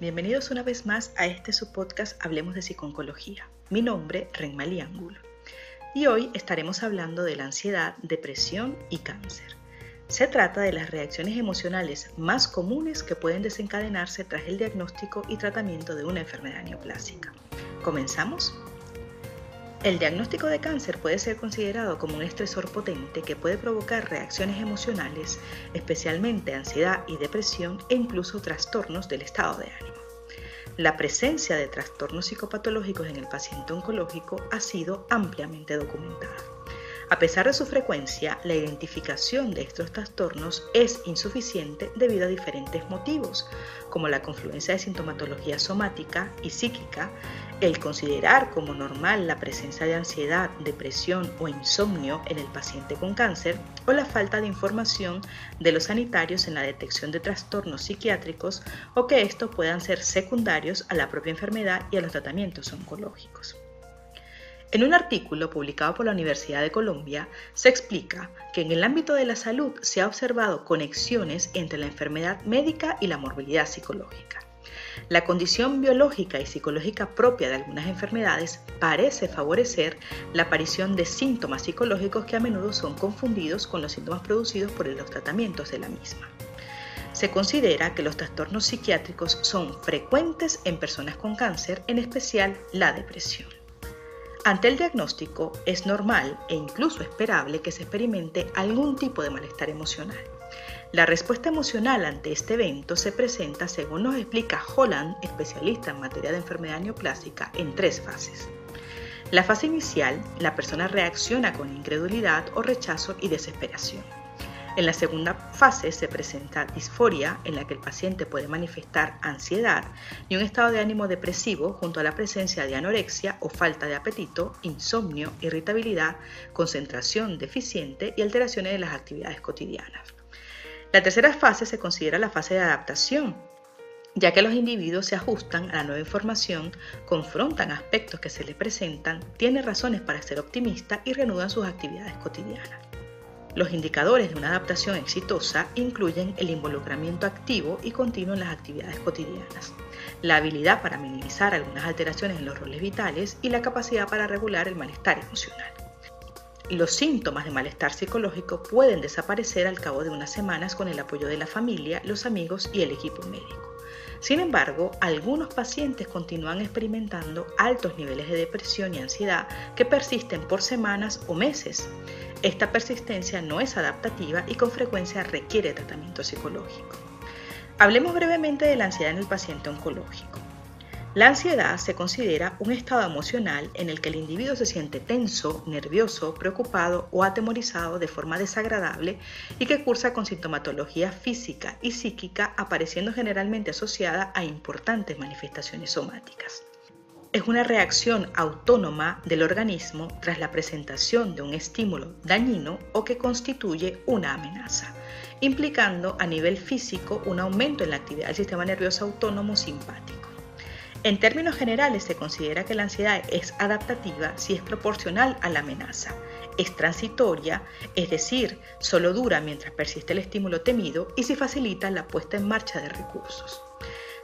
Bienvenidos una vez más a este subpodcast Hablemos de Psiconcología. Mi nombre, Renmali Ángulo. Y hoy estaremos hablando de la ansiedad, depresión y cáncer. Se trata de las reacciones emocionales más comunes que pueden desencadenarse tras el diagnóstico y tratamiento de una enfermedad neoplásica. ¿Comenzamos? El diagnóstico de cáncer puede ser considerado como un estresor potente que puede provocar reacciones emocionales, especialmente ansiedad y depresión e incluso trastornos del estado de ánimo. La presencia de trastornos psicopatológicos en el paciente oncológico ha sido ampliamente documentada. A pesar de su frecuencia, la identificación de estos trastornos es insuficiente debido a diferentes motivos, como la confluencia de sintomatología somática y psíquica, el considerar como normal la presencia de ansiedad, depresión o insomnio en el paciente con cáncer o la falta de información de los sanitarios en la detección de trastornos psiquiátricos o que estos puedan ser secundarios a la propia enfermedad y a los tratamientos oncológicos. En un artículo publicado por la Universidad de Colombia se explica que en el ámbito de la salud se ha observado conexiones entre la enfermedad médica y la morbilidad psicológica. La condición biológica y psicológica propia de algunas enfermedades parece favorecer la aparición de síntomas psicológicos que a menudo son confundidos con los síntomas producidos por los tratamientos de la misma. Se considera que los trastornos psiquiátricos son frecuentes en personas con cáncer, en especial la depresión. Ante el diagnóstico es normal e incluso esperable que se experimente algún tipo de malestar emocional. La respuesta emocional ante este evento se presenta, según nos explica Holland, especialista en materia de enfermedad neoplásica, en tres fases. La fase inicial, la persona reacciona con incredulidad o rechazo y desesperación. En la segunda fase se presenta disforia, en la que el paciente puede manifestar ansiedad y un estado de ánimo depresivo junto a la presencia de anorexia o falta de apetito, insomnio, irritabilidad, concentración deficiente y alteraciones de las actividades cotidianas. La tercera fase se considera la fase de adaptación, ya que los individuos se ajustan a la nueva información, confrontan aspectos que se les presentan, tienen razones para ser optimistas y reanudan sus actividades cotidianas. Los indicadores de una adaptación exitosa incluyen el involucramiento activo y continuo en las actividades cotidianas, la habilidad para minimizar algunas alteraciones en los roles vitales y la capacidad para regular el malestar emocional. Los síntomas de malestar psicológico pueden desaparecer al cabo de unas semanas con el apoyo de la familia, los amigos y el equipo médico. Sin embargo, algunos pacientes continúan experimentando altos niveles de depresión y ansiedad que persisten por semanas o meses. Esta persistencia no es adaptativa y con frecuencia requiere tratamiento psicológico. Hablemos brevemente de la ansiedad en el paciente oncológico. La ansiedad se considera un estado emocional en el que el individuo se siente tenso, nervioso, preocupado o atemorizado de forma desagradable y que cursa con sintomatología física y psíquica apareciendo generalmente asociada a importantes manifestaciones somáticas es una reacción autónoma del organismo tras la presentación de un estímulo dañino o que constituye una amenaza, implicando a nivel físico un aumento en la actividad del sistema nervioso autónomo simpático. En términos generales se considera que la ansiedad es adaptativa si es proporcional a la amenaza, es transitoria, es decir, solo dura mientras persiste el estímulo temido y si facilita la puesta en marcha de recursos.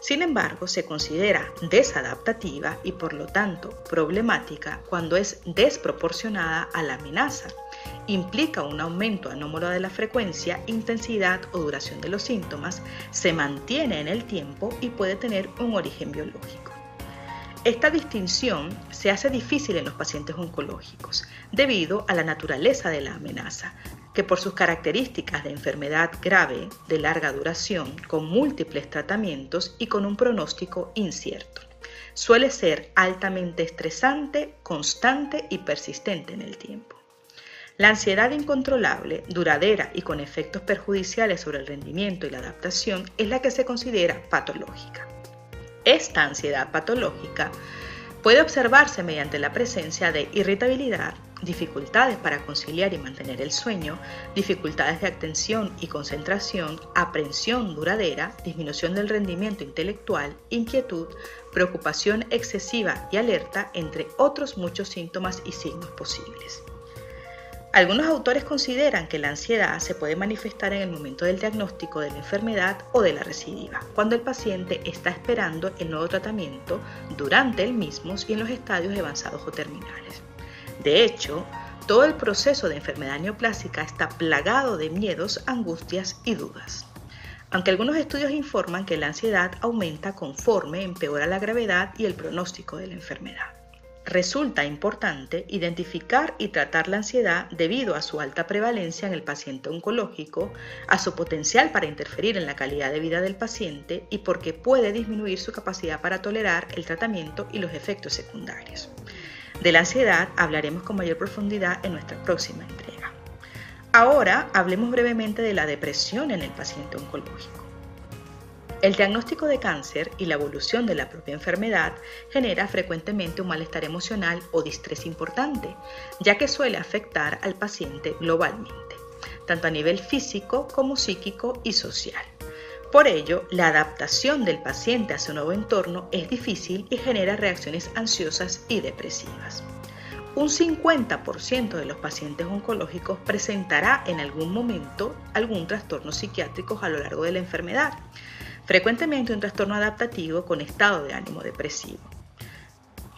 Sin embargo, se considera desadaptativa y por lo tanto problemática cuando es desproporcionada a la amenaza. Implica un aumento anómalo de la frecuencia, intensidad o duración de los síntomas, se mantiene en el tiempo y puede tener un origen biológico. Esta distinción se hace difícil en los pacientes oncológicos debido a la naturaleza de la amenaza, que por sus características de enfermedad grave de larga duración, con múltiples tratamientos y con un pronóstico incierto, suele ser altamente estresante, constante y persistente en el tiempo. La ansiedad incontrolable, duradera y con efectos perjudiciales sobre el rendimiento y la adaptación es la que se considera patológica. Esta ansiedad patológica puede observarse mediante la presencia de irritabilidad, dificultades para conciliar y mantener el sueño, dificultades de atención y concentración, aprensión duradera, disminución del rendimiento intelectual, inquietud, preocupación excesiva y alerta, entre otros muchos síntomas y signos posibles. Algunos autores consideran que la ansiedad se puede manifestar en el momento del diagnóstico de la enfermedad o de la recidiva, cuando el paciente está esperando el nuevo tratamiento durante el mismo y en los estadios avanzados o terminales. De hecho, todo el proceso de enfermedad neoplásica está plagado de miedos, angustias y dudas. Aunque algunos estudios informan que la ansiedad aumenta conforme empeora la gravedad y el pronóstico de la enfermedad. Resulta importante identificar y tratar la ansiedad debido a su alta prevalencia en el paciente oncológico, a su potencial para interferir en la calidad de vida del paciente y porque puede disminuir su capacidad para tolerar el tratamiento y los efectos secundarios. De la ansiedad hablaremos con mayor profundidad en nuestra próxima entrega. Ahora hablemos brevemente de la depresión en el paciente oncológico. El diagnóstico de cáncer y la evolución de la propia enfermedad genera frecuentemente un malestar emocional o distrés importante, ya que suele afectar al paciente globalmente, tanto a nivel físico como psíquico y social. Por ello, la adaptación del paciente a su nuevo entorno es difícil y genera reacciones ansiosas y depresivas. Un 50% de los pacientes oncológicos presentará en algún momento algún trastorno psiquiátrico a lo largo de la enfermedad, frecuentemente un trastorno adaptativo con estado de ánimo depresivo.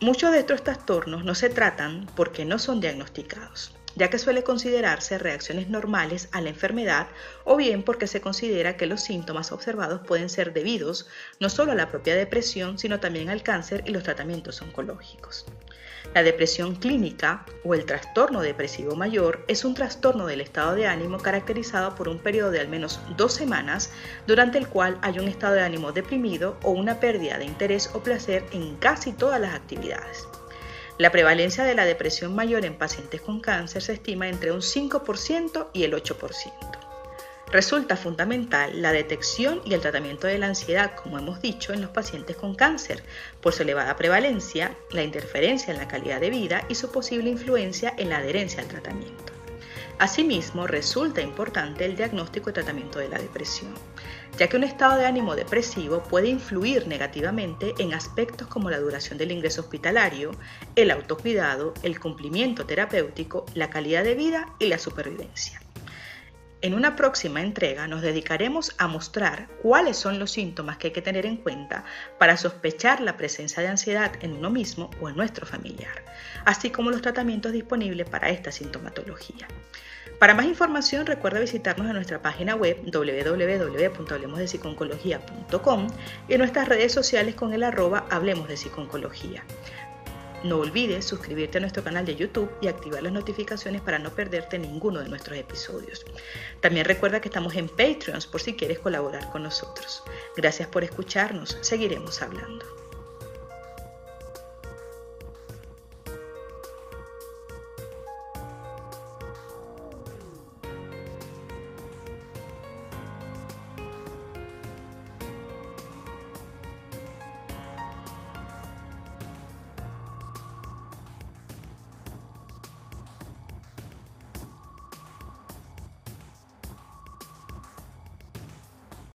Muchos de estos trastornos no se tratan porque no son diagnosticados, ya que suele considerarse reacciones normales a la enfermedad o bien porque se considera que los síntomas observados pueden ser debidos no solo a la propia depresión, sino también al cáncer y los tratamientos oncológicos. La depresión clínica o el trastorno depresivo mayor es un trastorno del estado de ánimo caracterizado por un periodo de al menos dos semanas durante el cual hay un estado de ánimo deprimido o una pérdida de interés o placer en casi todas las actividades. La prevalencia de la depresión mayor en pacientes con cáncer se estima entre un 5% y el 8%. Resulta fundamental la detección y el tratamiento de la ansiedad, como hemos dicho, en los pacientes con cáncer, por su elevada prevalencia, la interferencia en la calidad de vida y su posible influencia en la adherencia al tratamiento. Asimismo, resulta importante el diagnóstico y tratamiento de la depresión, ya que un estado de ánimo depresivo puede influir negativamente en aspectos como la duración del ingreso hospitalario, el autocuidado, el cumplimiento terapéutico, la calidad de vida y la supervivencia. En una próxima entrega nos dedicaremos a mostrar cuáles son los síntomas que hay que tener en cuenta para sospechar la presencia de ansiedad en uno mismo o en nuestro familiar, así como los tratamientos disponibles para esta sintomatología. Para más información recuerda visitarnos en nuestra página web www.hablemosdepsiconcología.com y en nuestras redes sociales con el arroba Hablemos de Psiconcología. No olvides suscribirte a nuestro canal de YouTube y activar las notificaciones para no perderte ninguno de nuestros episodios. También recuerda que estamos en Patreon por si quieres colaborar con nosotros. Gracias por escucharnos, seguiremos hablando.